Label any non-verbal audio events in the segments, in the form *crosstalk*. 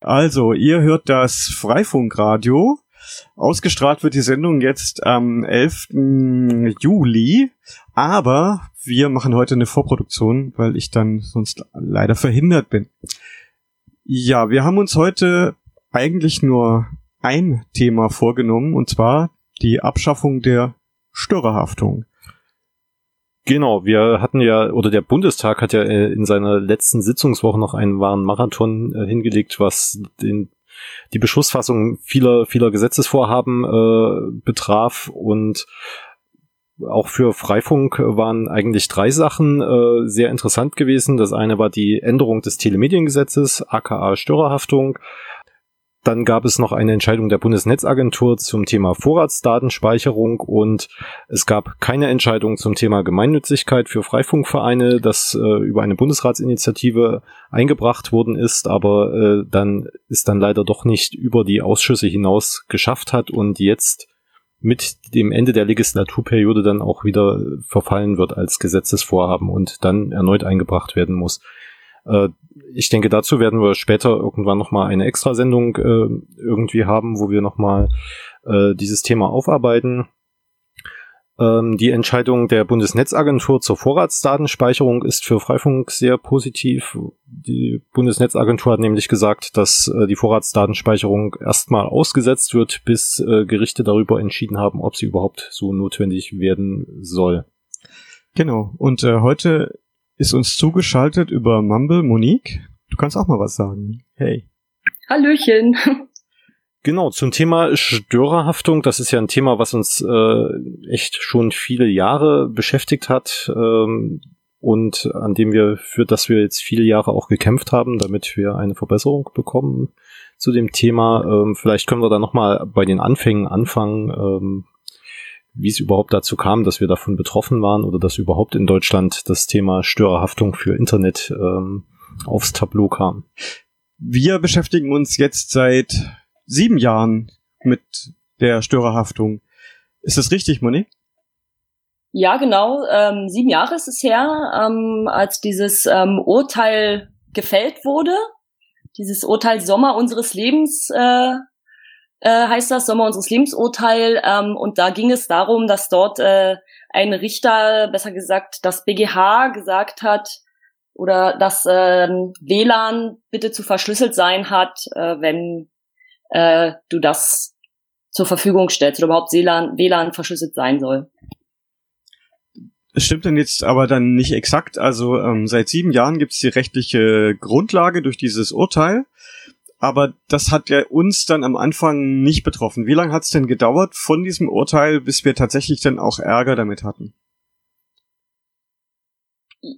Also, ihr hört das Freifunkradio. Ausgestrahlt wird die Sendung jetzt am 11. Juli, aber wir machen heute eine Vorproduktion, weil ich dann sonst leider verhindert bin. Ja, wir haben uns heute eigentlich nur ein Thema vorgenommen, und zwar die Abschaffung der Störerhaftung. Genau, wir hatten ja, oder der Bundestag hat ja äh, in seiner letzten Sitzungswoche noch einen wahren Marathon äh, hingelegt, was den, die Beschlussfassung vieler, vieler Gesetzesvorhaben äh, betraf und auch für Freifunk waren eigentlich drei Sachen äh, sehr interessant gewesen. Das eine war die Änderung des Telemediengesetzes, aka Störerhaftung. Dann gab es noch eine Entscheidung der Bundesnetzagentur zum Thema Vorratsdatenspeicherung und es gab keine Entscheidung zum Thema Gemeinnützigkeit für Freifunkvereine, das äh, über eine Bundesratsinitiative eingebracht worden ist, aber äh, dann ist dann leider doch nicht über die Ausschüsse hinaus geschafft hat und jetzt mit dem Ende der Legislaturperiode dann auch wieder verfallen wird als Gesetzesvorhaben und dann erneut eingebracht werden muss. Ich denke, dazu werden wir später irgendwann nochmal eine Extrasendung äh, irgendwie haben, wo wir nochmal äh, dieses Thema aufarbeiten. Ähm, die Entscheidung der Bundesnetzagentur zur Vorratsdatenspeicherung ist für Freifunk sehr positiv. Die Bundesnetzagentur hat nämlich gesagt, dass äh, die Vorratsdatenspeicherung erstmal ausgesetzt wird, bis äh, Gerichte darüber entschieden haben, ob sie überhaupt so notwendig werden soll. Genau. Und äh, heute ist uns zugeschaltet über Mumble Monique. Du kannst auch mal was sagen. Hey. Hallöchen. *laughs* Genau, zum Thema Störerhaftung, das ist ja ein Thema, was uns äh, echt schon viele Jahre beschäftigt hat ähm, und an dem wir, für das wir jetzt viele Jahre auch gekämpft haben, damit wir eine Verbesserung bekommen zu dem Thema. Ähm, vielleicht können wir da nochmal bei den Anfängen anfangen, ähm, wie es überhaupt dazu kam, dass wir davon betroffen waren oder dass überhaupt in Deutschland das Thema Störerhaftung für Internet ähm, aufs Tableau kam. Wir beschäftigen uns jetzt seit sieben Jahren mit der Störerhaftung. Ist das richtig, Monique? Ja, genau. Ähm, sieben Jahre ist es her, ähm, als dieses ähm, Urteil gefällt wurde. Dieses Urteil Sommer unseres Lebens äh, äh, heißt das, Sommer unseres Lebensurteil. Ähm, und da ging es darum, dass dort äh, ein Richter, besser gesagt das BGH, gesagt hat, oder dass äh, WLAN bitte zu verschlüsselt sein hat, äh, wenn äh, du das zur Verfügung stellst oder überhaupt WLAN, WLAN verschlüsselt sein soll. Es stimmt denn jetzt aber dann nicht exakt. Also ähm, seit sieben Jahren gibt es die rechtliche Grundlage durch dieses Urteil aber das hat ja uns dann am Anfang nicht betroffen. Wie lange hat es denn gedauert von diesem Urteil, bis wir tatsächlich dann auch Ärger damit hatten?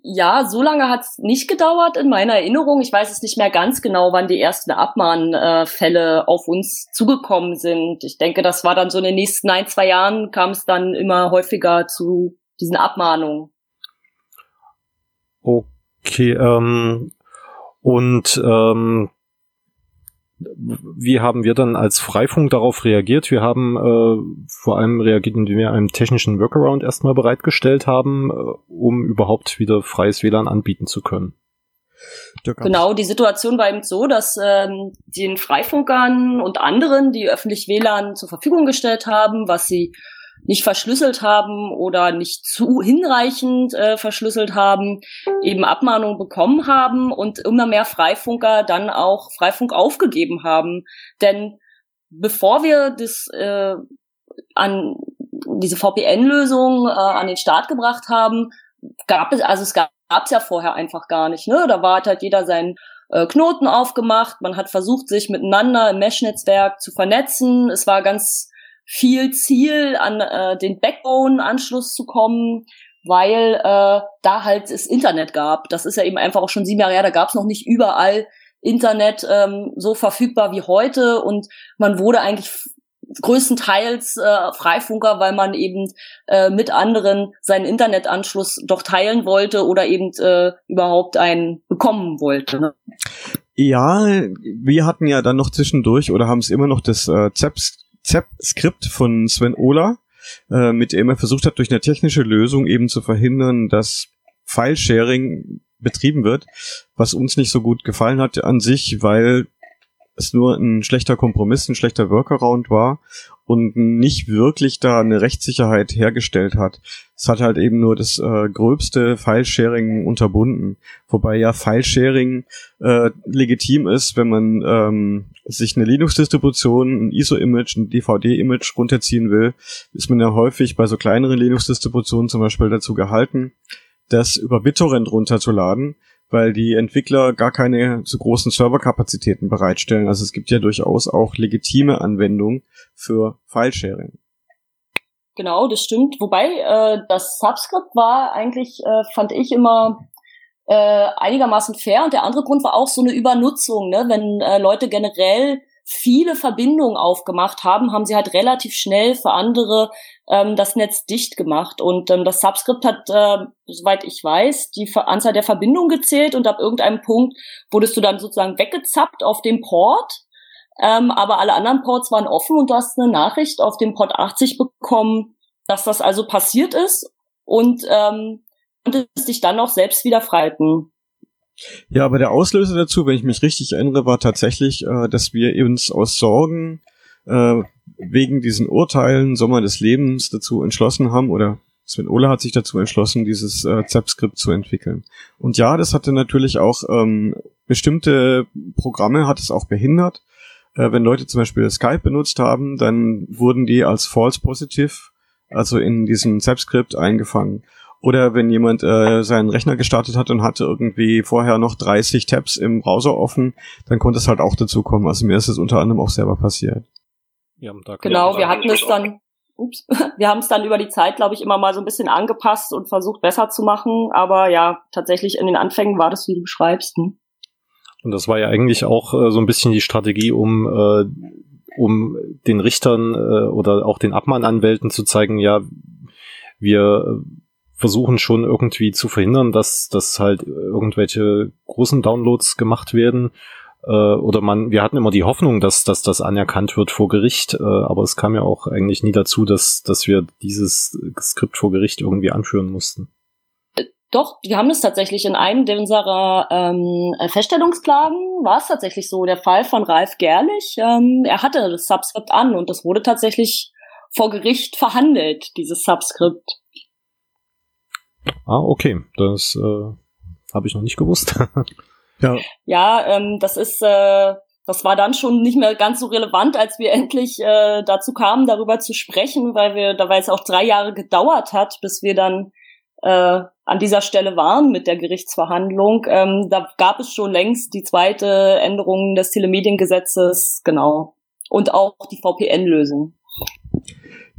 Ja, so lange hat es nicht gedauert in meiner Erinnerung. Ich weiß es nicht mehr ganz genau, wann die ersten Abmahnfälle auf uns zugekommen sind. Ich denke, das war dann so in den nächsten ein, zwei Jahren kam es dann immer häufiger zu diesen Abmahnungen. Okay, ähm, und ähm, wie haben wir dann als Freifunk darauf reagiert? Wir haben äh, vor allem reagiert, indem wir einen technischen Workaround erstmal bereitgestellt haben, äh, um überhaupt wieder freies WLAN anbieten zu können. Genau, die Situation war eben so, dass ähm, den Freifunkern und anderen, die öffentlich WLAN zur Verfügung gestellt haben, was sie nicht verschlüsselt haben oder nicht zu hinreichend äh, verschlüsselt haben, eben Abmahnungen bekommen haben und immer mehr Freifunker dann auch Freifunk aufgegeben haben. Denn bevor wir das äh, an diese VPN-Lösung äh, an den Start gebracht haben, gab es, also es gab es ja vorher einfach gar nicht. Ne? Da war halt jeder seinen äh, Knoten aufgemacht, man hat versucht, sich miteinander im Mesh-Netzwerk zu vernetzen. Es war ganz viel Ziel, an äh, den Backbone-Anschluss zu kommen, weil äh, da halt das Internet gab. Das ist ja eben einfach auch schon sieben Jahre her, da gab es noch nicht überall Internet ähm, so verfügbar wie heute und man wurde eigentlich größtenteils äh, Freifunker, weil man eben äh, mit anderen seinen Internetanschluss doch teilen wollte oder eben äh, überhaupt einen bekommen wollte. Ne? Ja, wir hatten ja dann noch zwischendurch oder haben es immer noch das äh, ZEPS ZEP-Skript von Sven Ola, äh, mit dem er versucht hat, durch eine technische Lösung eben zu verhindern, dass File-Sharing betrieben wird, was uns nicht so gut gefallen hat an sich, weil es nur ein schlechter Kompromiss, ein schlechter Workaround war und nicht wirklich da eine Rechtssicherheit hergestellt hat. Es hat halt eben nur das äh, gröbste File-Sharing unterbunden. Wobei ja File-Sharing äh, legitim ist, wenn man ähm, sich eine Linux-Distribution, ein ISO-Image, ein DVD-Image runterziehen will, ist man ja häufig bei so kleineren Linux-Distributionen zum Beispiel dazu gehalten, das über BitTorrent runterzuladen, weil die Entwickler gar keine so großen Serverkapazitäten bereitstellen. Also es gibt ja durchaus auch legitime Anwendungen für Filesharing. Genau, das stimmt. Wobei äh, das Subscript war eigentlich, äh, fand ich immer äh, einigermaßen fair. Und der andere Grund war auch so eine Übernutzung, ne? wenn äh, Leute generell viele Verbindungen aufgemacht haben, haben sie halt relativ schnell für andere ähm, das Netz dicht gemacht. Und ähm, das Subscript hat, äh, soweit ich weiß, die Anzahl der Verbindungen gezählt und ab irgendeinem Punkt wurdest du dann sozusagen weggezappt auf dem Port. Ähm, aber alle anderen Ports waren offen und du hast eine Nachricht auf dem Port 80 bekommen, dass das also passiert ist und ähm, konntest dich dann auch selbst wieder freiten. Ja, aber der Auslöser dazu, wenn ich mich richtig erinnere, war tatsächlich, äh, dass wir uns aus Sorgen äh, wegen diesen Urteilen Sommer des Lebens dazu entschlossen haben, oder Sven Ohle hat sich dazu entschlossen, dieses äh, ZEP-Skript zu entwickeln. Und ja, das hatte natürlich auch ähm, bestimmte Programme, hat es auch behindert. Äh, wenn Leute zum Beispiel Skype benutzt haben, dann wurden die als false positive, also in diesem ZEP-Skript eingefangen. Oder wenn jemand äh, seinen Rechner gestartet hat und hatte irgendwie vorher noch 30 Tabs im Browser offen, dann konnte es halt auch dazu kommen. Also mir ist es unter anderem auch selber passiert. Ja, genau, wir hatten es dann, ups, *laughs* wir haben es dann über die Zeit, glaube ich, immer mal so ein bisschen angepasst und versucht besser zu machen. Aber ja, tatsächlich in den Anfängen war das, wie du beschreibst. Hm? Und das war ja eigentlich auch äh, so ein bisschen die Strategie, um äh, um den Richtern äh, oder auch den Abmahnanwälten zu zeigen, ja, wir versuchen schon irgendwie zu verhindern, dass, dass halt irgendwelche großen Downloads gemacht werden. Äh, oder man, wir hatten immer die Hoffnung, dass, dass das anerkannt wird vor Gericht, äh, aber es kam ja auch eigentlich nie dazu, dass, dass wir dieses Skript vor Gericht irgendwie anführen mussten. Doch, wir haben es tatsächlich in einem unserer ähm, Feststellungsklagen, war es tatsächlich so, der Fall von Ralf Gerlich. Ähm, er hatte das Subskript an und das wurde tatsächlich vor Gericht verhandelt, dieses Subskript. Ah, okay. Das äh, habe ich noch nicht gewusst. *laughs* ja, ja ähm, das ist, äh, das war dann schon nicht mehr ganz so relevant, als wir endlich äh, dazu kamen, darüber zu sprechen, weil wir, da weil es auch drei Jahre gedauert hat, bis wir dann äh, an dieser Stelle waren mit der Gerichtsverhandlung. Ähm, da gab es schon längst die zweite Änderung des Telemediengesetzes, genau. Und auch die VPN-Lösung.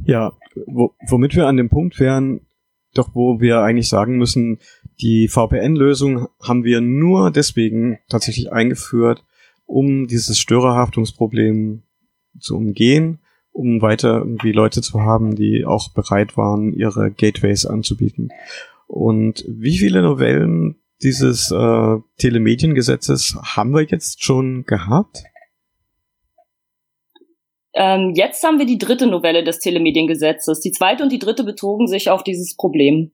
Ja, wo, womit wir an dem Punkt wären, doch wo wir eigentlich sagen müssen, die VPN-Lösung haben wir nur deswegen tatsächlich eingeführt, um dieses Störerhaftungsproblem zu umgehen, um weiter irgendwie Leute zu haben, die auch bereit waren, ihre Gateways anzubieten. Und wie viele Novellen dieses äh, Telemediengesetzes haben wir jetzt schon gehabt? Ähm, jetzt haben wir die dritte Novelle des Telemediengesetzes. Die zweite und die dritte bezogen sich auf dieses Problem.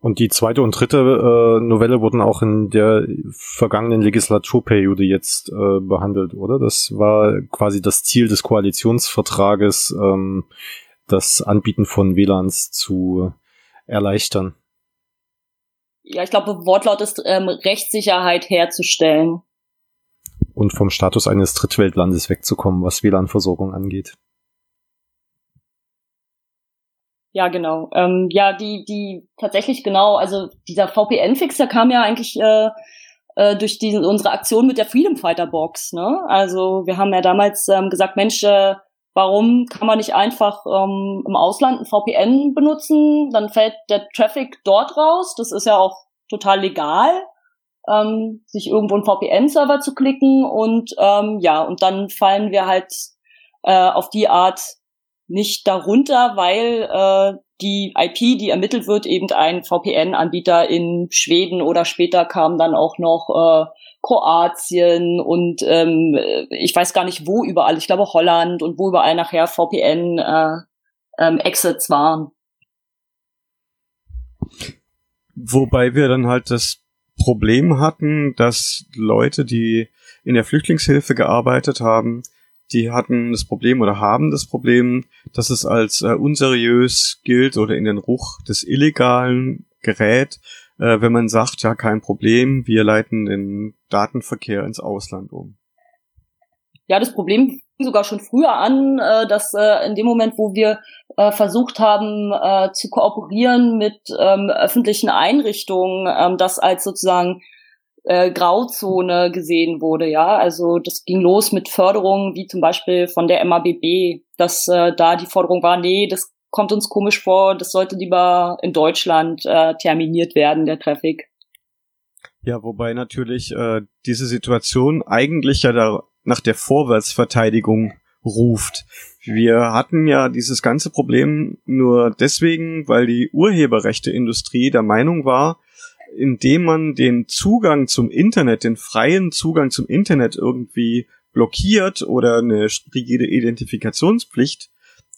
Und die zweite und dritte äh, Novelle wurden auch in der vergangenen Legislaturperiode jetzt äh, behandelt, oder? Das war quasi das Ziel des Koalitionsvertrages, ähm, das Anbieten von WLANs zu erleichtern. Ja, ich glaube, Wortlaut ist ähm, Rechtssicherheit herzustellen und vom Status eines Drittweltlandes wegzukommen, was WLAN-Versorgung angeht. Ja, genau. Ähm, ja, die, die tatsächlich genau, also dieser VPN-Fix, der kam ja eigentlich äh, äh, durch die, unsere Aktion mit der Freedom Fighter Box. Ne? Also wir haben ja damals ähm, gesagt, Mensch, äh, warum kann man nicht einfach ähm, im Ausland ein VPN benutzen? Dann fällt der Traffic dort raus. Das ist ja auch total legal ähm, sich irgendwo einen VPN-Server zu klicken und ähm, ja, und dann fallen wir halt äh, auf die Art nicht darunter, weil äh, die IP, die ermittelt wird, eben ein VPN-Anbieter in Schweden oder später kam dann auch noch äh, Kroatien und ähm, ich weiß gar nicht wo überall, ich glaube Holland und wo überall nachher VPN äh, ähm, Exits waren. Wobei wir dann halt das Problem hatten, dass Leute, die in der Flüchtlingshilfe gearbeitet haben, die hatten das Problem oder haben das Problem, dass es als äh, unseriös gilt oder in den Ruch des Illegalen gerät, äh, wenn man sagt, ja, kein Problem, wir leiten den Datenverkehr ins Ausland um. Ja, das Problem sogar schon früher an, äh, dass äh, in dem Moment, wo wir äh, versucht haben äh, zu kooperieren mit ähm, öffentlichen Einrichtungen, ähm, das als sozusagen äh, Grauzone gesehen wurde, ja. Also das ging los mit Förderungen wie zum Beispiel von der MABB, dass äh, da die Forderung war, nee, das kommt uns komisch vor, das sollte lieber in Deutschland äh, terminiert werden, der Traffic. Ja, wobei natürlich äh, diese Situation eigentlich ja da nach der Vorwärtsverteidigung ruft. Wir hatten ja dieses ganze Problem nur deswegen, weil die Urheberrechteindustrie der Meinung war, indem man den Zugang zum Internet, den freien Zugang zum Internet irgendwie blockiert oder eine rigide Identifikationspflicht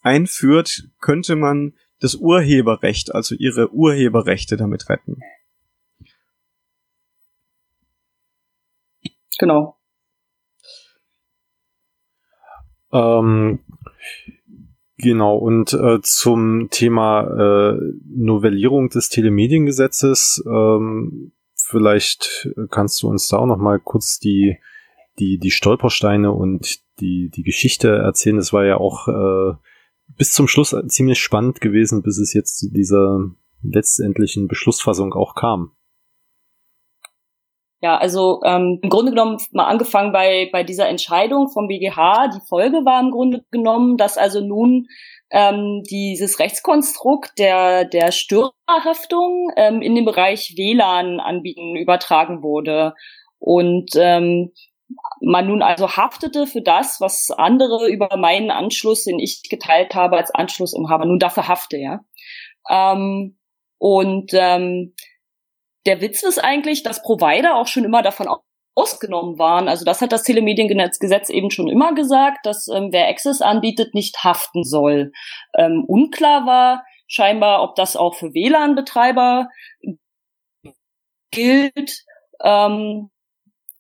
einführt, könnte man das Urheberrecht, also ihre Urheberrechte damit retten. Genau. Ähm, genau, und äh, zum Thema äh, Novellierung des Telemediengesetzes, ähm, vielleicht kannst du uns da auch noch mal kurz die, die, die Stolpersteine und die, die Geschichte erzählen. Das war ja auch äh, bis zum Schluss ziemlich spannend gewesen, bis es jetzt zu dieser letztendlichen Beschlussfassung auch kam. Ja, also ähm, im Grunde genommen mal angefangen bei, bei dieser Entscheidung vom BGH. Die Folge war im Grunde genommen, dass also nun ähm, dieses Rechtskonstrukt der, der Störerhaftung ähm, in den Bereich WLAN-Anbieten übertragen wurde. Und ähm, man nun also haftete für das, was andere über meinen Anschluss, den ich geteilt habe als Anschlussinhaber, nun dafür hafte, ja. Ähm, und ähm, der Witz ist eigentlich, dass Provider auch schon immer davon ausgenommen waren. Also das hat das Telemediengesetz eben schon immer gesagt, dass ähm, wer Access anbietet, nicht haften soll. Ähm, unklar war scheinbar, ob das auch für WLAN-Betreiber gilt. Ähm,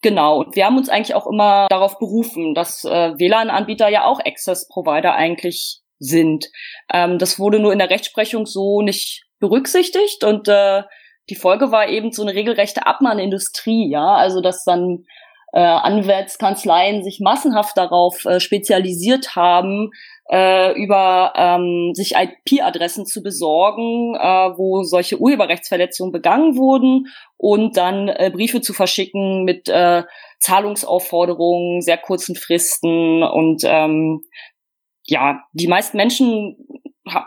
genau. Und wir haben uns eigentlich auch immer darauf berufen, dass äh, WLAN-Anbieter ja auch Access-Provider eigentlich sind. Ähm, das wurde nur in der Rechtsprechung so nicht berücksichtigt und äh, die Folge war eben so eine regelrechte Abmahnindustrie, ja, also dass dann äh, Anwaltskanzleien sich massenhaft darauf äh, spezialisiert haben, äh, über ähm, sich IP-Adressen zu besorgen, äh, wo solche Urheberrechtsverletzungen begangen wurden und dann äh, Briefe zu verschicken mit äh, Zahlungsaufforderungen, sehr kurzen Fristen und ähm, ja, die meisten Menschen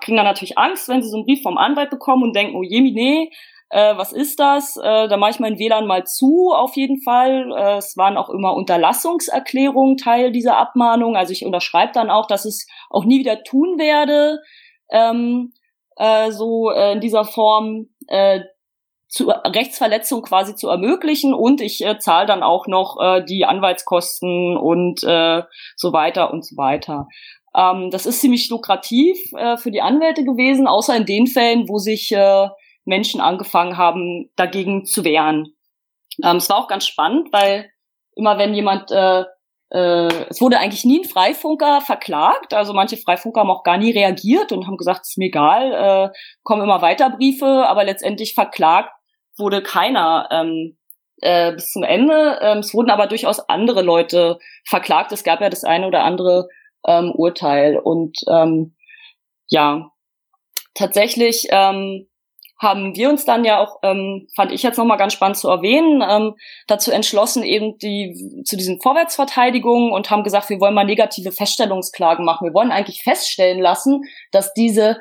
kriegen dann natürlich Angst, wenn sie so einen Brief vom Anwalt bekommen und denken, oh je, nee, äh, was ist das? Äh, da mache ich mein WLAN mal zu, auf jeden Fall. Äh, es waren auch immer Unterlassungserklärungen Teil dieser Abmahnung. Also ich unterschreibe dann auch, dass ich es auch nie wieder tun werde, ähm, äh, so äh, in dieser Form äh, zu Rechtsverletzung quasi zu ermöglichen und ich äh, zahle dann auch noch äh, die Anwaltskosten und äh, so weiter und so weiter. Ähm, das ist ziemlich lukrativ äh, für die Anwälte gewesen, außer in den Fällen, wo sich äh, Menschen angefangen haben, dagegen zu wehren. Ähm, es war auch ganz spannend, weil immer wenn jemand, äh, äh, es wurde eigentlich nie ein Freifunker verklagt, also manche Freifunker haben auch gar nie reagiert und haben gesagt, es ist mir egal, äh, kommen immer weiter Briefe, aber letztendlich verklagt wurde keiner ähm, äh, bis zum Ende. Ähm, es wurden aber durchaus andere Leute verklagt. Es gab ja das eine oder andere ähm, Urteil und ähm, ja, tatsächlich ähm, haben wir uns dann ja auch, ähm, fand ich jetzt nochmal ganz spannend zu erwähnen, ähm, dazu entschlossen, eben die zu diesen Vorwärtsverteidigungen und haben gesagt, wir wollen mal negative Feststellungsklagen machen. Wir wollen eigentlich feststellen lassen, dass diese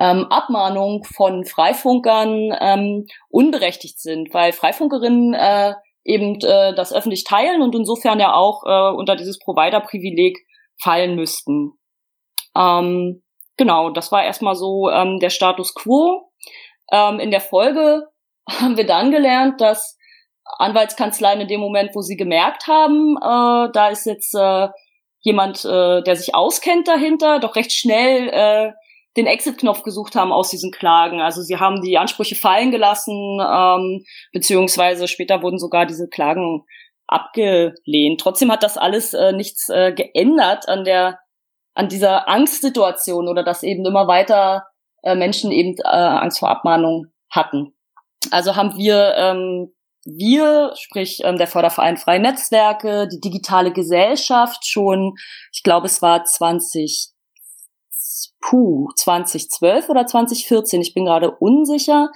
ähm, Abmahnungen von Freifunkern ähm, unberechtigt sind, weil Freifunkerinnen äh, eben äh, das öffentlich teilen und insofern ja auch äh, unter dieses Provider-Privileg fallen müssten. Ähm, genau, das war erstmal so ähm, der Status quo. Ähm, in der Folge *laughs* haben wir dann gelernt, dass Anwaltskanzleien in dem Moment, wo sie gemerkt haben, äh, da ist jetzt äh, jemand, äh, der sich auskennt dahinter, doch recht schnell äh, den Exit-Knopf gesucht haben aus diesen Klagen. Also sie haben die Ansprüche fallen gelassen, ähm, beziehungsweise später wurden sogar diese Klagen abgelehnt. Trotzdem hat das alles äh, nichts äh, geändert an der an dieser Angstsituation oder dass eben immer weiter äh, Menschen eben äh, Angst vor Abmahnung hatten. Also haben wir ähm, wir, sprich ähm, der Förderverein Freie Netzwerke, die digitale Gesellschaft schon, ich glaube es war 20 puh, 2012 oder 2014, ich bin gerade unsicher,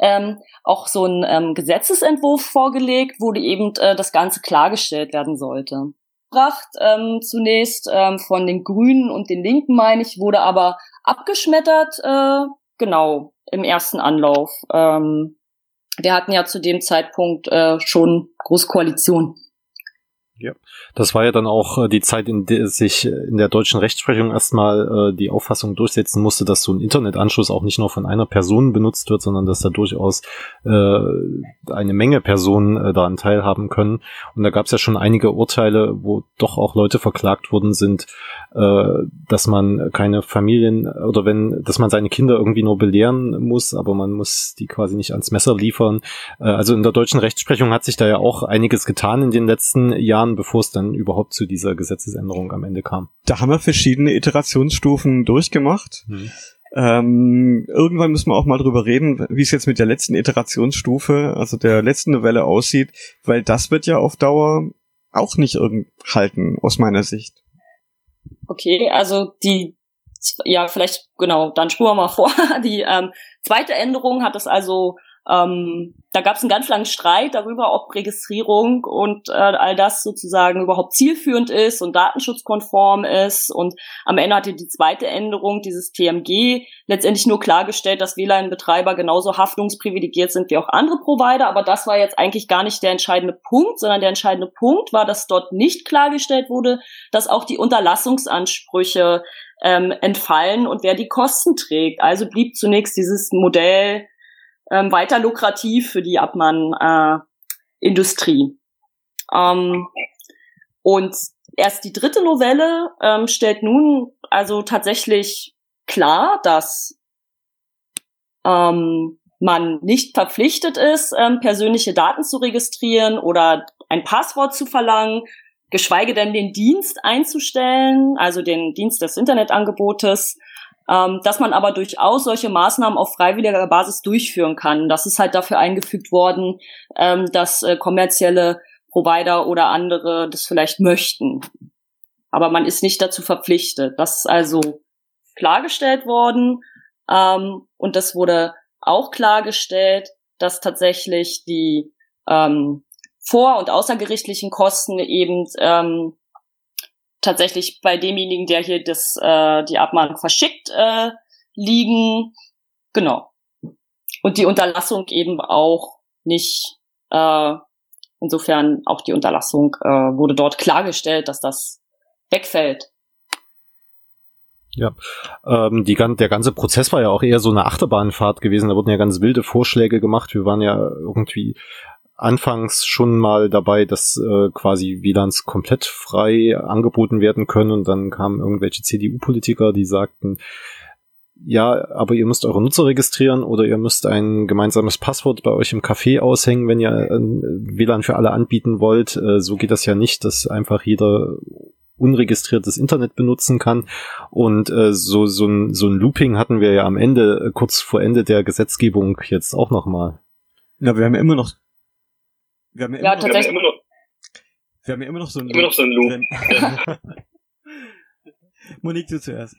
ähm, auch so ein ähm, Gesetzesentwurf vorgelegt, wo eben äh, das Ganze klargestellt werden sollte. Pracht ähm, zunächst ähm, von den Grünen und den Linken, meine ich, wurde aber abgeschmettert, äh, genau, im ersten Anlauf. Ähm, wir hatten ja zu dem Zeitpunkt äh, schon Großkoalition. Ja, das war ja dann auch äh, die Zeit, in der sich in der deutschen Rechtsprechung erstmal äh, die Auffassung durchsetzen musste, dass so ein Internetanschluss auch nicht nur von einer Person benutzt wird, sondern dass da durchaus äh, eine Menge Personen äh, daran teilhaben können. Und da gab es ja schon einige Urteile, wo doch auch Leute verklagt worden sind, äh, dass man keine Familien oder wenn, dass man seine Kinder irgendwie nur belehren muss, aber man muss die quasi nicht ans Messer liefern. Äh, also in der deutschen Rechtsprechung hat sich da ja auch einiges getan in den letzten Jahren Jahren, bevor es dann überhaupt zu dieser Gesetzesänderung am Ende kam. Da haben wir verschiedene Iterationsstufen durchgemacht. Hm. Ähm, irgendwann müssen wir auch mal drüber reden, wie es jetzt mit der letzten Iterationsstufe, also der letzten Novelle aussieht, weil das wird ja auf Dauer auch nicht irgend halten, aus meiner Sicht. Okay, also die, ja, vielleicht, genau, dann spuren wir mal vor. *laughs* Die ähm, zweite Änderung hat es also ähm, da gab es einen ganz langen Streit darüber, ob Registrierung und äh, all das sozusagen überhaupt zielführend ist und datenschutzkonform ist. Und am Ende hatte die zweite Änderung, dieses TMG, letztendlich nur klargestellt, dass WLAN-Betreiber genauso haftungsprivilegiert sind wie auch andere Provider. Aber das war jetzt eigentlich gar nicht der entscheidende Punkt, sondern der entscheidende Punkt war, dass dort nicht klargestellt wurde, dass auch die Unterlassungsansprüche ähm, entfallen und wer die Kosten trägt. Also blieb zunächst dieses Modell ähm, weiter lukrativ für die Abmann-Industrie. Äh, ähm, und erst die dritte Novelle ähm, stellt nun also tatsächlich klar, dass ähm, man nicht verpflichtet ist, ähm, persönliche Daten zu registrieren oder ein Passwort zu verlangen, geschweige denn den Dienst einzustellen, also den Dienst des Internetangebotes, ähm, dass man aber durchaus solche Maßnahmen auf freiwilliger Basis durchführen kann. Das ist halt dafür eingefügt worden, ähm, dass äh, kommerzielle Provider oder andere das vielleicht möchten. Aber man ist nicht dazu verpflichtet. Das ist also klargestellt worden. Ähm, und das wurde auch klargestellt, dass tatsächlich die ähm, vor- und außergerichtlichen Kosten eben ähm, tatsächlich bei demjenigen, der hier das, äh, die Abmahnung verschickt, äh, liegen. Genau. Und die Unterlassung eben auch nicht, äh, insofern auch die Unterlassung äh, wurde dort klargestellt, dass das wegfällt. Ja, ähm, die, der ganze Prozess war ja auch eher so eine Achterbahnfahrt gewesen. Da wurden ja ganz wilde Vorschläge gemacht. Wir waren ja irgendwie anfangs schon mal dabei, dass äh, quasi WLANs komplett frei angeboten werden können und dann kamen irgendwelche CDU-Politiker, die sagten, ja, aber ihr müsst eure Nutzer registrieren oder ihr müsst ein gemeinsames Passwort bei euch im Café aushängen, wenn ihr äh, WLAN für alle anbieten wollt. Äh, so geht das ja nicht, dass einfach jeder unregistriertes Internet benutzen kann. Und äh, so, so, ein, so ein Looping hatten wir ja am Ende, kurz vor Ende der Gesetzgebung jetzt auch nochmal. Ja, wir haben ja immer noch wir haben ja, ja tatsächlich. Noch, wir haben ja immer noch so ein immer Loop. Noch so ein Loop. *laughs* Monique, du zuerst.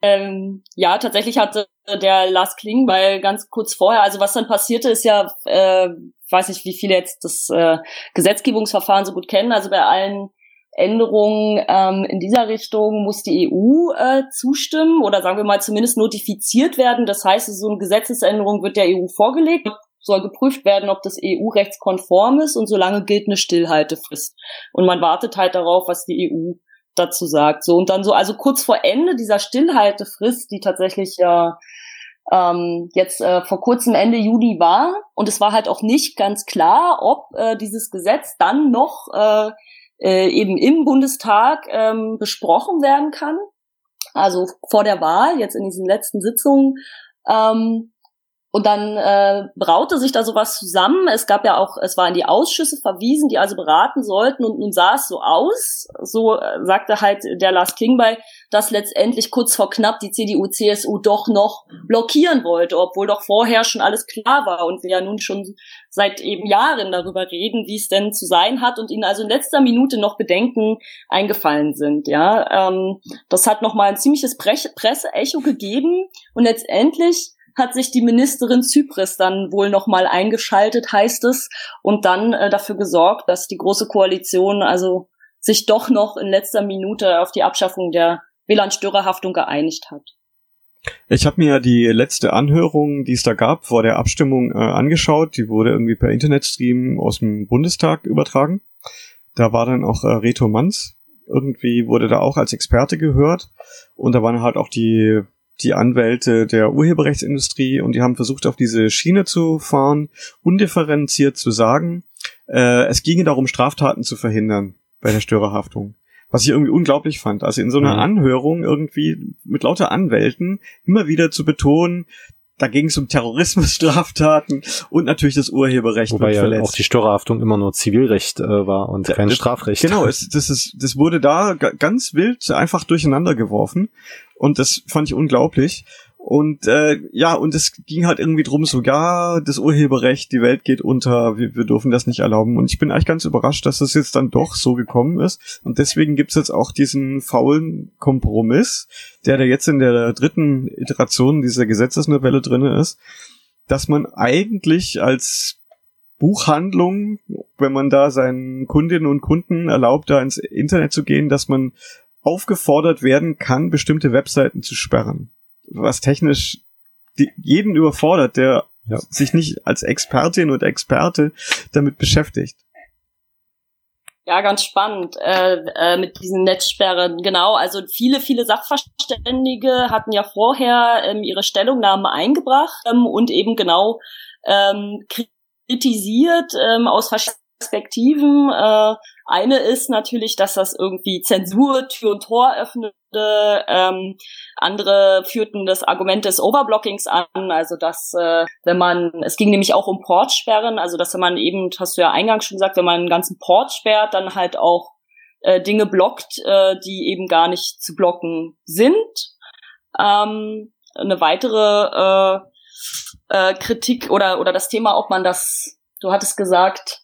Ähm, ja, tatsächlich hatte der Lars Klingbeil ganz kurz vorher, also was dann passierte, ist ja, äh, weiß nicht, wie viele jetzt das äh, Gesetzgebungsverfahren so gut kennen, also bei allen Änderungen ähm, in dieser Richtung muss die EU äh, zustimmen oder sagen wir mal zumindest notifiziert werden. Das heißt, so eine Gesetzesänderung wird der EU vorgelegt soll geprüft werden, ob das EU-rechtskonform ist und solange gilt eine Stillhaltefrist. Und man wartet halt darauf, was die EU dazu sagt. So und dann so, also kurz vor Ende dieser Stillhaltefrist, die tatsächlich ja ähm, jetzt äh, vor kurzem Ende Juli war, und es war halt auch nicht ganz klar, ob äh, dieses Gesetz dann noch äh, äh, eben im Bundestag ähm, besprochen werden kann. also vor der Wahl, jetzt in diesen letzten Sitzungen. Ähm, und dann äh, braute sich da sowas zusammen. Es gab ja auch, es war in die Ausschüsse verwiesen, die also beraten sollten. Und nun sah es so aus, so äh, sagte halt der Lars Klingbeil, dass letztendlich kurz vor knapp die CDU, CSU doch noch blockieren wollte, obwohl doch vorher schon alles klar war und wir ja nun schon seit eben Jahren darüber reden, wie es denn zu sein hat und ihnen also in letzter Minute noch Bedenken eingefallen sind. Ja, ähm, das hat noch mal ein ziemliches Pre Presseecho gegeben und letztendlich hat sich die Ministerin Zypris dann wohl nochmal eingeschaltet, heißt es, und dann äh, dafür gesorgt, dass die Große Koalition also sich doch noch in letzter Minute auf die Abschaffung der WLAN-Störerhaftung geeinigt hat. Ich habe mir die letzte Anhörung, die es da gab, vor der Abstimmung äh, angeschaut. Die wurde irgendwie per Internetstream aus dem Bundestag übertragen. Da war dann auch äh, Reto Manz. Irgendwie wurde da auch als Experte gehört. Und da waren halt auch die die Anwälte der Urheberrechtsindustrie und die haben versucht, auf diese Schiene zu fahren, undifferenziert zu sagen, äh, es ginge darum, Straftaten zu verhindern bei der Störerhaftung. Was ich irgendwie unglaublich fand. Also in so einer mhm. Anhörung irgendwie mit lauter Anwälten immer wieder zu betonen, da ging es um Terrorismusstraftaten und natürlich das Urheberrecht Wobei ja verletzt. auch die Störerhaftung immer nur Zivilrecht äh, war und kein das, Strafrecht. Genau, *laughs* es, das ist, das wurde da ganz wild einfach durcheinander geworfen und das fand ich unglaublich. Und äh, ja, und es ging halt irgendwie drum, so ja, das Urheberrecht, die Welt geht unter, wir, wir dürfen das nicht erlauben. Und ich bin eigentlich ganz überrascht, dass das jetzt dann doch so gekommen ist. Und deswegen gibt's jetzt auch diesen faulen Kompromiss, der da jetzt in der dritten Iteration dieser Gesetzesnovelle drinne ist, dass man eigentlich als Buchhandlung, wenn man da seinen Kundinnen und Kunden erlaubt, da ins Internet zu gehen, dass man aufgefordert werden kann, bestimmte Webseiten zu sperren was technisch die, jeden überfordert, der ja. sich nicht als Expertin und Experte damit beschäftigt. Ja, ganz spannend äh, äh, mit diesen Netzsperren. Genau, also viele, viele Sachverständige hatten ja vorher ähm, ihre Stellungnahmen eingebracht ähm, und eben genau ähm, kritisiert ähm, aus verschiedenen Perspektiven. Äh, eine ist natürlich, dass das irgendwie Zensur, Tür und Tor öffnete. Ähm, andere führten das Argument des Overblockings an, also dass äh, wenn man, es ging nämlich auch um Portsperren, also dass wenn man eben, hast du ja eingangs schon gesagt, wenn man einen ganzen Port sperrt, dann halt auch äh, Dinge blockt, äh, die eben gar nicht zu blocken sind. Ähm, eine weitere äh, äh, Kritik oder oder das Thema, ob man das, du hattest gesagt,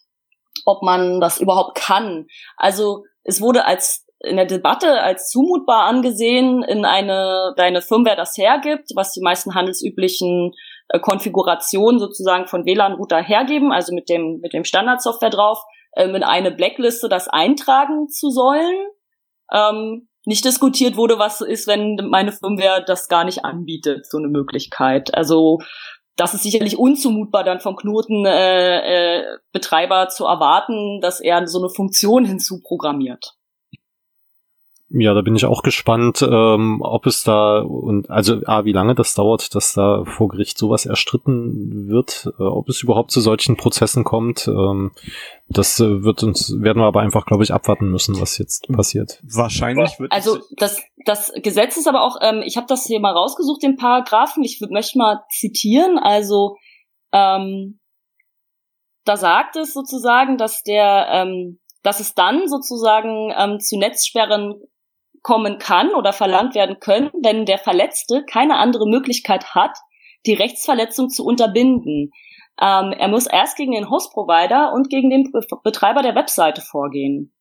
ob man das überhaupt kann. Also es wurde als in der Debatte als zumutbar angesehen, in eine deine Firmware das hergibt, was die meisten handelsüblichen äh, Konfigurationen sozusagen von WLAN-Router hergeben, also mit dem mit dem Standardsoftware drauf, ähm, in eine Blackliste das eintragen zu sollen. Ähm, nicht diskutiert wurde, was ist, wenn meine Firmware das gar nicht anbietet, so eine Möglichkeit. Also das ist sicherlich unzumutbar dann vom Knotenbetreiber äh, äh, zu erwarten, dass er so eine Funktion hinzuprogrammiert. Ja, da bin ich auch gespannt, ähm, ob es da und also A, wie lange das dauert, dass da vor Gericht sowas erstritten wird, äh, ob es überhaupt zu solchen Prozessen kommt. Ähm, das äh, wird uns werden wir aber einfach, glaube ich, abwarten müssen, was jetzt passiert. Wahrscheinlich wird also das das Gesetz ist aber auch, ähm, ich habe das hier mal rausgesucht, den Paragraphen. Ich möchte mal zitieren. Also ähm, da sagt es sozusagen, dass der ähm, dass es dann sozusagen ähm, zu Netzsperren kommen kann oder verlangt werden können, wenn der Verletzte keine andere Möglichkeit hat, die Rechtsverletzung zu unterbinden. Ähm, er muss erst gegen den Host-Provider und gegen den Betreiber der Webseite vorgehen.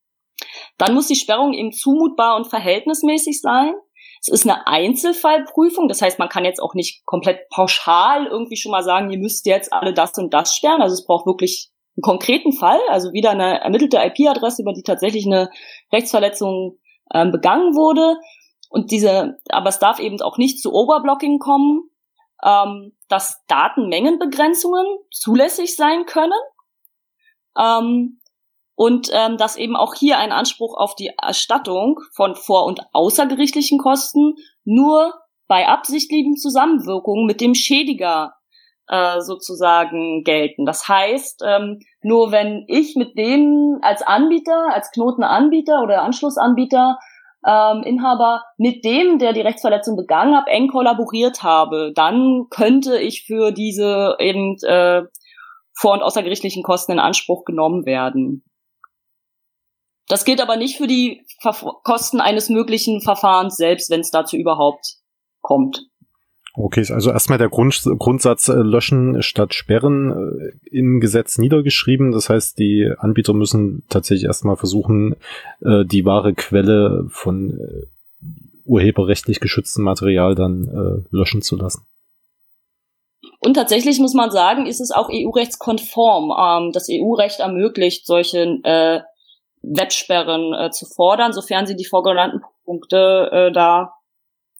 Dann muss die Sperrung eben zumutbar und verhältnismäßig sein. Es ist eine Einzelfallprüfung, das heißt, man kann jetzt auch nicht komplett pauschal irgendwie schon mal sagen, ihr müsst jetzt alle das und das sperren. Also es braucht wirklich einen konkreten Fall, also wieder eine ermittelte IP-Adresse, über die tatsächlich eine Rechtsverletzung ähm, begangen wurde. Und diese, aber es darf eben auch nicht zu Overblocking kommen, ähm, dass Datenmengenbegrenzungen zulässig sein können. Ähm, und ähm, dass eben auch hier ein Anspruch auf die Erstattung von vor- und außergerichtlichen Kosten nur bei absichtlichen Zusammenwirkungen mit dem Schädiger äh, sozusagen gelten. Das heißt, ähm, nur wenn ich mit dem als Anbieter, als Knotenanbieter oder Anschlussanbieter ähm, Inhaber mit dem, der die Rechtsverletzung begangen hat, eng kollaboriert habe, dann könnte ich für diese eben äh, vor- und außergerichtlichen Kosten in Anspruch genommen werden. Das gilt aber nicht für die Ver Kosten eines möglichen Verfahrens selbst, wenn es dazu überhaupt kommt. Okay, also erstmal der Grund, Grundsatz äh, löschen statt sperren äh, im Gesetz niedergeschrieben. Das heißt, die Anbieter müssen tatsächlich erstmal versuchen, äh, die wahre Quelle von äh, urheberrechtlich geschütztem Material dann äh, löschen zu lassen. Und tatsächlich muss man sagen, ist es auch EU-rechtskonform. Ähm, das EU-Recht ermöglicht, solche äh, Websperren äh, zu fordern, sofern sie die vorgenannten Punkte äh, da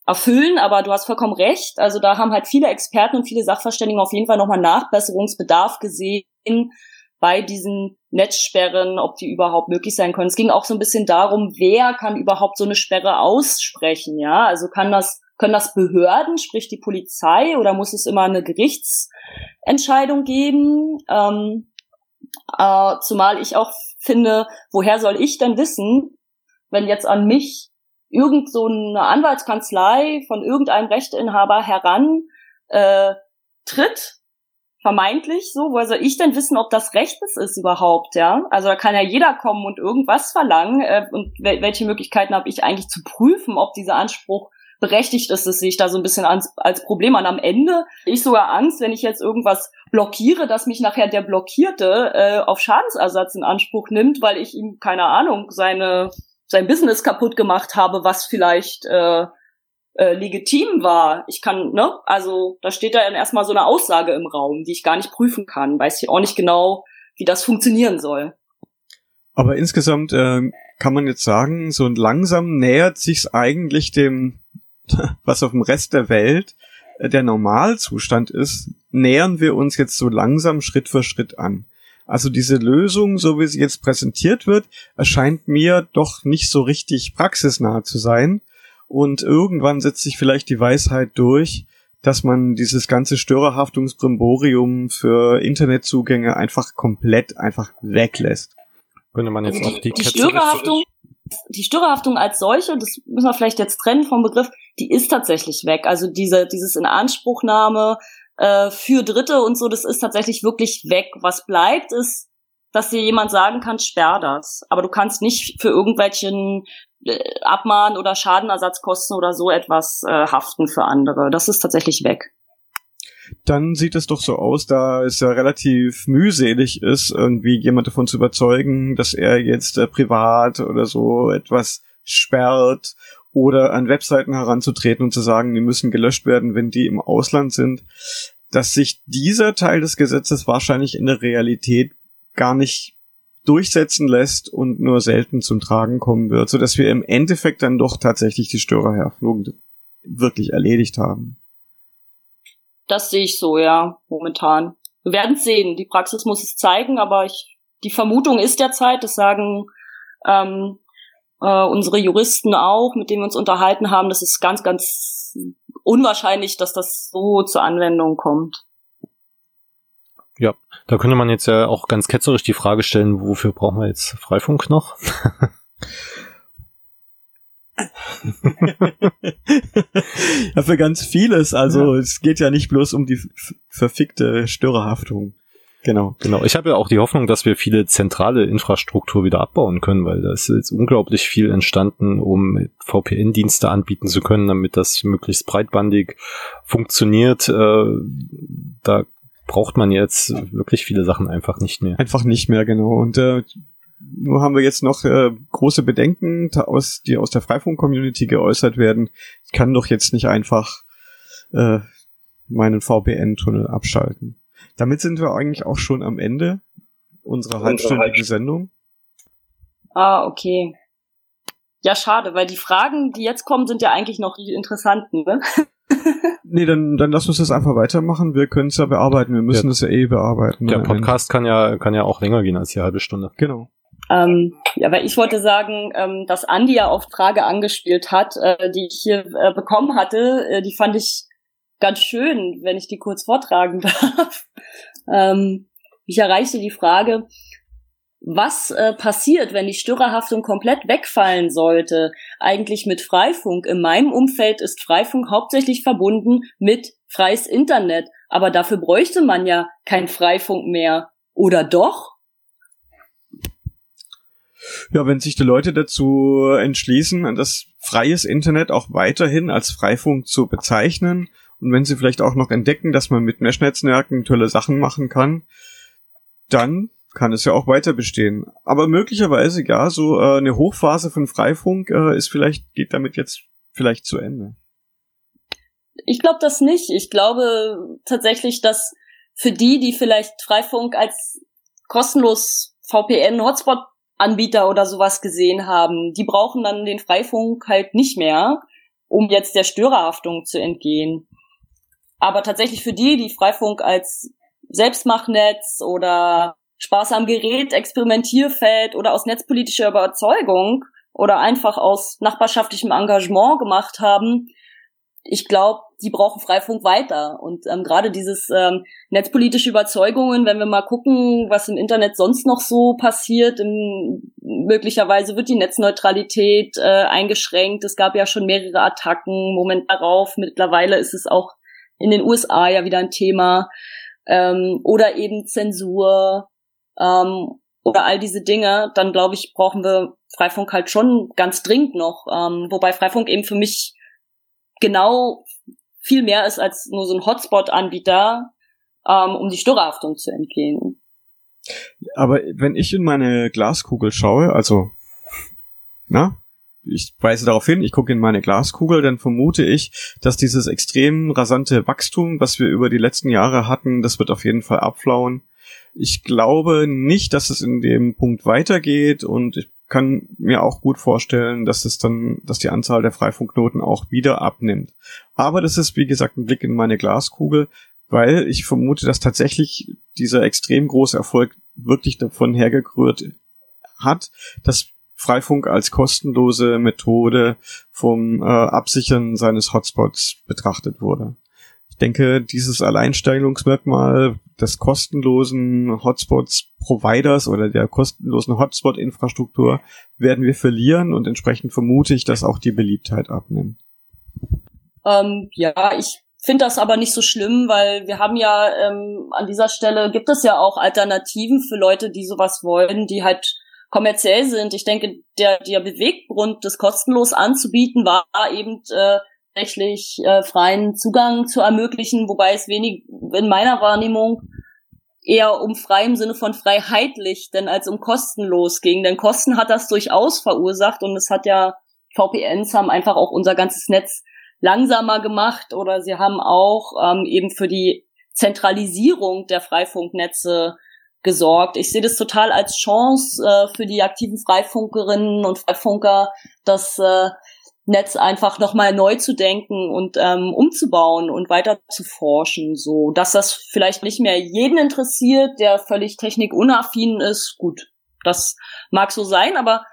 erfüllen, aber du hast vollkommen recht. Also da haben halt viele Experten und viele Sachverständigen auf jeden Fall nochmal Nachbesserungsbedarf gesehen bei diesen Netzsperren, ob die überhaupt möglich sein können. Es ging auch so ein bisschen darum, wer kann überhaupt so eine Sperre aussprechen, ja? Also kann das, können das Behörden, sprich die Polizei, oder muss es immer eine Gerichtsentscheidung geben? Ähm, äh, zumal ich auch finde, woher soll ich denn wissen, wenn jetzt an mich irgend so eine Anwaltskanzlei von irgendeinem Rechteinhaber heran äh, tritt, vermeintlich so, woher soll ich denn wissen, ob das rechtens ist überhaupt, ja? Also da kann ja jeder kommen und irgendwas verlangen äh, und welche Möglichkeiten habe ich eigentlich zu prüfen, ob dieser Anspruch berechtigt ist, das sehe ich da so ein bisschen als, als Problem an. Am Ende ich sogar Angst, wenn ich jetzt irgendwas blockiere, dass mich nachher der Blockierte äh, auf Schadensersatz in Anspruch nimmt, weil ich ihm, keine Ahnung, seine sein Business kaputt gemacht habe, was vielleicht äh, äh, legitim war. Ich kann, ne, also da steht da dann erstmal so eine Aussage im Raum, die ich gar nicht prüfen kann. Weiß ich auch nicht genau, wie das funktionieren soll. Aber insgesamt äh, kann man jetzt sagen, so langsam nähert sich's eigentlich dem, *laughs* was auf dem Rest der Welt äh, der Normalzustand ist, nähern wir uns jetzt so langsam Schritt für Schritt an. Also diese Lösung, so wie sie jetzt präsentiert wird, erscheint mir doch nicht so richtig praxisnah zu sein. Und irgendwann setzt sich vielleicht die Weisheit durch, dass man dieses ganze Störerhaftungsbrimborium für Internetzugänge einfach komplett einfach weglässt. Könnte man jetzt also die, die, die Störerhaftung, die Störerhaftung als solche, das müssen wir vielleicht jetzt trennen vom Begriff, die ist tatsächlich weg. Also diese, dieses Inanspruchnahme äh, für Dritte und so, das ist tatsächlich wirklich weg. Was bleibt, ist, dass dir jemand sagen kann, sperr das. Aber du kannst nicht für irgendwelchen äh, Abmahn- oder Schadenersatzkosten oder so etwas äh, haften für andere. Das ist tatsächlich weg. Dann sieht es doch so aus, da es ja relativ mühselig ist, irgendwie jemand davon zu überzeugen, dass er jetzt äh, privat oder so etwas sperrt oder an Webseiten heranzutreten und zu sagen, die müssen gelöscht werden, wenn die im Ausland sind, dass sich dieser Teil des Gesetzes wahrscheinlich in der Realität gar nicht durchsetzen lässt und nur selten zum Tragen kommen wird, so dass wir im Endeffekt dann doch tatsächlich die Störerhaftung wirklich erledigt haben. Das sehe ich so, ja, momentan. Wir werden sehen. Die Praxis muss es zeigen, aber ich, die Vermutung ist derzeit, das sagen ähm, äh, unsere Juristen auch, mit denen wir uns unterhalten haben, das ist ganz, ganz unwahrscheinlich, dass das so zur Anwendung kommt. Ja, da könnte man jetzt ja auch ganz ketzerisch die Frage stellen, wofür brauchen wir jetzt Freifunk noch? *laughs* ja, für ganz vieles. Also ja. es geht ja nicht bloß um die verfickte Störerhaftung. Genau, genau. Ich habe ja auch die Hoffnung, dass wir viele zentrale Infrastruktur wieder abbauen können, weil da ist jetzt unglaublich viel entstanden, um VPN-Dienste anbieten zu können, damit das möglichst breitbandig funktioniert. Äh, da braucht man jetzt wirklich viele Sachen einfach nicht mehr. Einfach nicht mehr, genau. Und äh, nur haben wir jetzt noch äh, große Bedenken, aus, die aus der Freifunk-Community geäußert werden. Ich kann doch jetzt nicht einfach äh, meinen VPN-Tunnel abschalten. Damit sind wir eigentlich auch schon am Ende unserer halbstündigen Sendung. Ah, okay. Ja, schade, weil die Fragen, die jetzt kommen, sind ja eigentlich noch die interessanten, ne? *laughs* nee, dann, dann lass uns das einfach weitermachen. Wir können es ja bearbeiten. Wir müssen es ja. ja eh bearbeiten. Der Podcast kann ja, kann ja auch länger gehen als die halbe Stunde. Genau. Ähm, ja, weil ich wollte sagen, ähm, dass Andi ja auf Frage angespielt hat, äh, die ich hier äh, bekommen hatte. Äh, die fand ich ganz schön, wenn ich die kurz vortragen *laughs* darf. ähm, ich erreichte die Frage, was äh, passiert, wenn die Störerhaftung komplett wegfallen sollte, eigentlich mit Freifunk. In meinem Umfeld ist Freifunk hauptsächlich verbunden mit freies Internet, aber dafür bräuchte man ja kein Freifunk mehr. Oder doch? Ja, wenn sich die Leute dazu entschließen, das freies Internet auch weiterhin als Freifunk zu bezeichnen und wenn sie vielleicht auch noch entdecken, dass man mit Mesh-Netzwerken tolle Sachen machen kann, dann kann es ja auch weiter bestehen. Aber möglicherweise, ja, so äh, eine Hochphase von Freifunk äh, ist vielleicht, geht damit jetzt vielleicht zu Ende. Ich glaube das nicht. Ich glaube tatsächlich, dass für die, die vielleicht Freifunk als kostenlos VPN-Hotspot-Anbieter oder sowas gesehen haben, die brauchen dann den Freifunk halt nicht mehr, um jetzt der Störerhaftung zu entgehen. Aber tatsächlich für die, die Freifunk als Selbstmachnetz oder Spaß am Gerät, Experimentierfeld oder aus netzpolitischer Überzeugung oder einfach aus nachbarschaftlichem Engagement gemacht haben, ich glaube, die brauchen Freifunk weiter. Und ähm, gerade dieses ähm, netzpolitische Überzeugungen, wenn wir mal gucken, was im Internet sonst noch so passiert, im, möglicherweise wird die Netzneutralität äh, eingeschränkt. Es gab ja schon mehrere Attacken. Moment darauf, mittlerweile ist es auch in den USA ja wieder ein Thema. Ähm, oder eben Zensur ähm, oder all diese Dinge, dann glaube ich, brauchen wir Freifunk halt schon ganz dringend noch. Ähm, wobei Freifunk eben für mich genau viel mehr ist als nur so ein Hotspot-Anbieter, ähm, um die Störerhaftung zu entgehen. Aber wenn ich in meine Glaskugel schaue, also, na, ich weise darauf hin, ich gucke in meine Glaskugel, dann vermute ich, dass dieses extrem rasante Wachstum, was wir über die letzten Jahre hatten, das wird auf jeden Fall abflauen. Ich glaube nicht, dass es in dem Punkt weitergeht und ich kann mir auch gut vorstellen, dass es dann, dass die Anzahl der Freifunknoten auch wieder abnimmt. Aber das ist, wie gesagt, ein Blick in meine Glaskugel, weil ich vermute, dass tatsächlich dieser extrem große Erfolg wirklich davon hergerührt hat, dass Freifunk als kostenlose Methode vom äh, Absichern seines Hotspots betrachtet wurde. Ich denke, dieses Alleinstellungsmerkmal des kostenlosen Hotspots-Providers oder der kostenlosen Hotspot-Infrastruktur werden wir verlieren und entsprechend vermute ich, dass auch die Beliebtheit abnimmt. Ähm, ja, ich finde das aber nicht so schlimm, weil wir haben ja ähm, an dieser Stelle gibt es ja auch Alternativen für Leute, die sowas wollen, die halt kommerziell sind. Ich denke, der, der Beweggrund, das kostenlos anzubieten, war eben äh, tatsächlich äh, freien Zugang zu ermöglichen, wobei es wenig in meiner Wahrnehmung eher um frei im Sinne von freiheitlich, denn als um kostenlos ging. Denn Kosten hat das durchaus verursacht und es hat ja VPNs haben einfach auch unser ganzes Netz langsamer gemacht oder sie haben auch ähm, eben für die Zentralisierung der Freifunknetze gesorgt. Ich sehe das total als Chance äh, für die aktiven Freifunkerinnen und Freifunker, das äh, Netz einfach nochmal neu zu denken und ähm, umzubauen und weiter zu forschen, so dass das vielleicht nicht mehr jeden interessiert, der völlig technikunaffin ist. Gut, das mag so sein, aber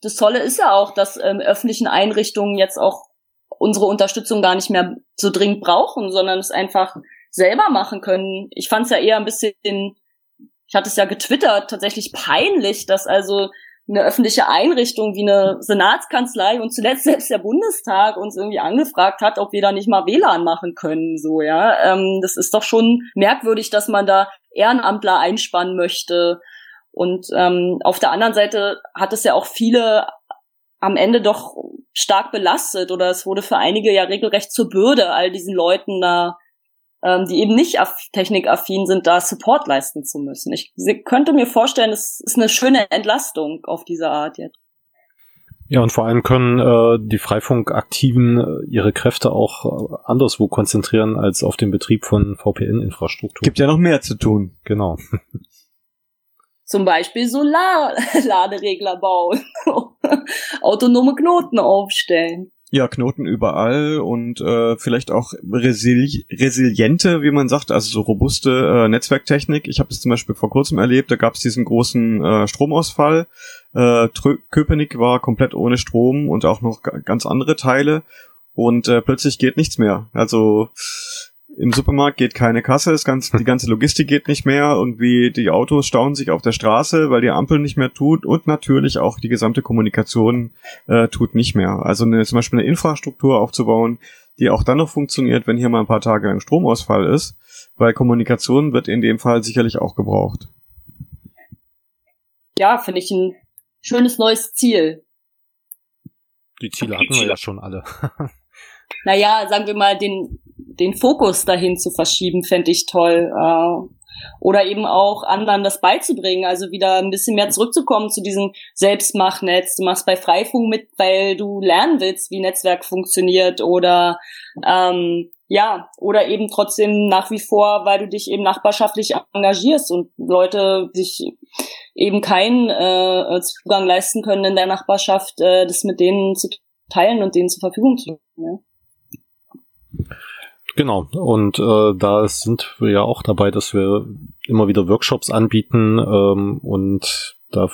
das Tolle ist ja auch, dass ähm, öffentlichen Einrichtungen jetzt auch unsere Unterstützung gar nicht mehr so dringend brauchen, sondern es einfach selber machen können. Ich fand es ja eher ein bisschen ich hatte es ja getwittert, tatsächlich peinlich, dass also eine öffentliche Einrichtung wie eine Senatskanzlei und zuletzt selbst der Bundestag uns irgendwie angefragt hat, ob wir da nicht mal WLAN machen können, so, ja. Ähm, das ist doch schon merkwürdig, dass man da Ehrenamtler einspannen möchte. Und ähm, auf der anderen Seite hat es ja auch viele am Ende doch stark belastet oder es wurde für einige ja regelrecht zur Bürde, all diesen Leuten da ähm, die eben nicht technikaffin sind, da Support leisten zu müssen. Ich könnte mir vorstellen, es ist eine schöne Entlastung auf diese Art jetzt. Ja, und vor allem können äh, die Freifunkaktiven äh, ihre Kräfte auch äh, anderswo konzentrieren als auf den Betrieb von VPN-Infrastruktur. Gibt ja noch mehr zu tun. Genau. Zum Beispiel Solarladeregler *laughs* bauen, *laughs* autonome Knoten aufstellen. Ja, Knoten überall und äh, vielleicht auch resili resiliente, wie man sagt, also so robuste äh, Netzwerktechnik. Ich habe es zum Beispiel vor kurzem erlebt, da gab es diesen großen äh, Stromausfall. Äh, Köpenick war komplett ohne Strom und auch noch ganz andere Teile und äh, plötzlich geht nichts mehr. Also Im Supermarkt geht keine Kasse, das ganze, die ganze Logistik geht nicht mehr, irgendwie die Autos stauen sich auf der Straße, weil die Ampel nicht mehr tut und natürlich auch die gesamte Kommunikation äh, tut nicht mehr. Also eine, zum Beispiel eine Infrastruktur aufzubauen, die auch dann noch funktioniert, wenn hier mal ein paar Tage lang Stromausfall ist, weil Kommunikation wird in dem Fall sicherlich auch gebraucht. Ja, finde ich ein schönes neues Ziel. Die Ziele hatten wir ja schon alle. *laughs* naja, sagen wir mal, den, den Fokus dahin zu verschieben, fände ich toll. Äh, oder eben auch anderen das beizubringen, also wieder ein bisschen mehr zurückzukommen zu diesem Selbstmachnetz. Du machst bei Freifunk mit, weil du lernen willst, wie Netzwerk funktioniert oder ähm, ja, oder eben trotzdem nach wie vor, weil du dich eben nachbarschaftlich engagierst und Leute sich eben keinen äh, Zugang leisten können in der Nachbarschaft, äh, das mit denen zu teilen und denen zur Verfügung zu stellen. Ne? Genau, und äh, da sind wir ja auch dabei, dass wir immer wieder Workshops anbieten ähm, und da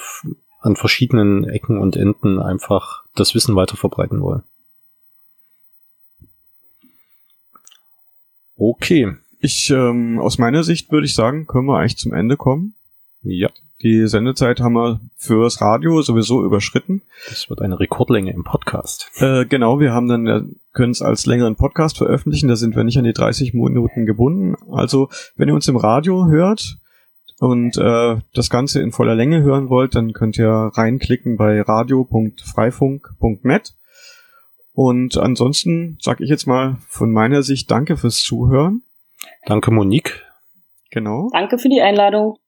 an verschiedenen Ecken und Enden einfach das Wissen weiter verbreiten wollen. Okay. Ich, ähm, aus meiner Sicht würde ich sagen, können wir eigentlich zum Ende kommen. Ja. Die Sendezeit haben wir fürs Radio sowieso überschritten. Das wird eine Rekordlänge im Podcast. Äh, genau, wir haben dann, äh, können es als längeren Podcast veröffentlichen, da sind wir nicht an die 30 Minuten gebunden. Also, wenn ihr uns im Radio hört und äh, das Ganze in voller Länge hören wollt, dann könnt ihr reinklicken bei radio.freifunk.net. Und ansonsten sage ich jetzt mal von meiner Sicht Danke fürs Zuhören. Danke, Monique. Genau. Danke für die Einladung.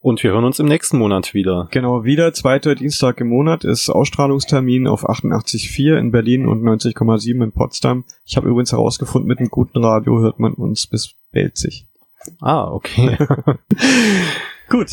Und wir hören uns im nächsten Monat wieder. Genau, wieder zweiter Dienstag im Monat ist Ausstrahlungstermin auf 88.4 in Berlin und 90,7 in Potsdam. Ich habe übrigens herausgefunden, mit einem guten Radio hört man uns bis Belzig. Ah, okay. *laughs* *laughs* Gut,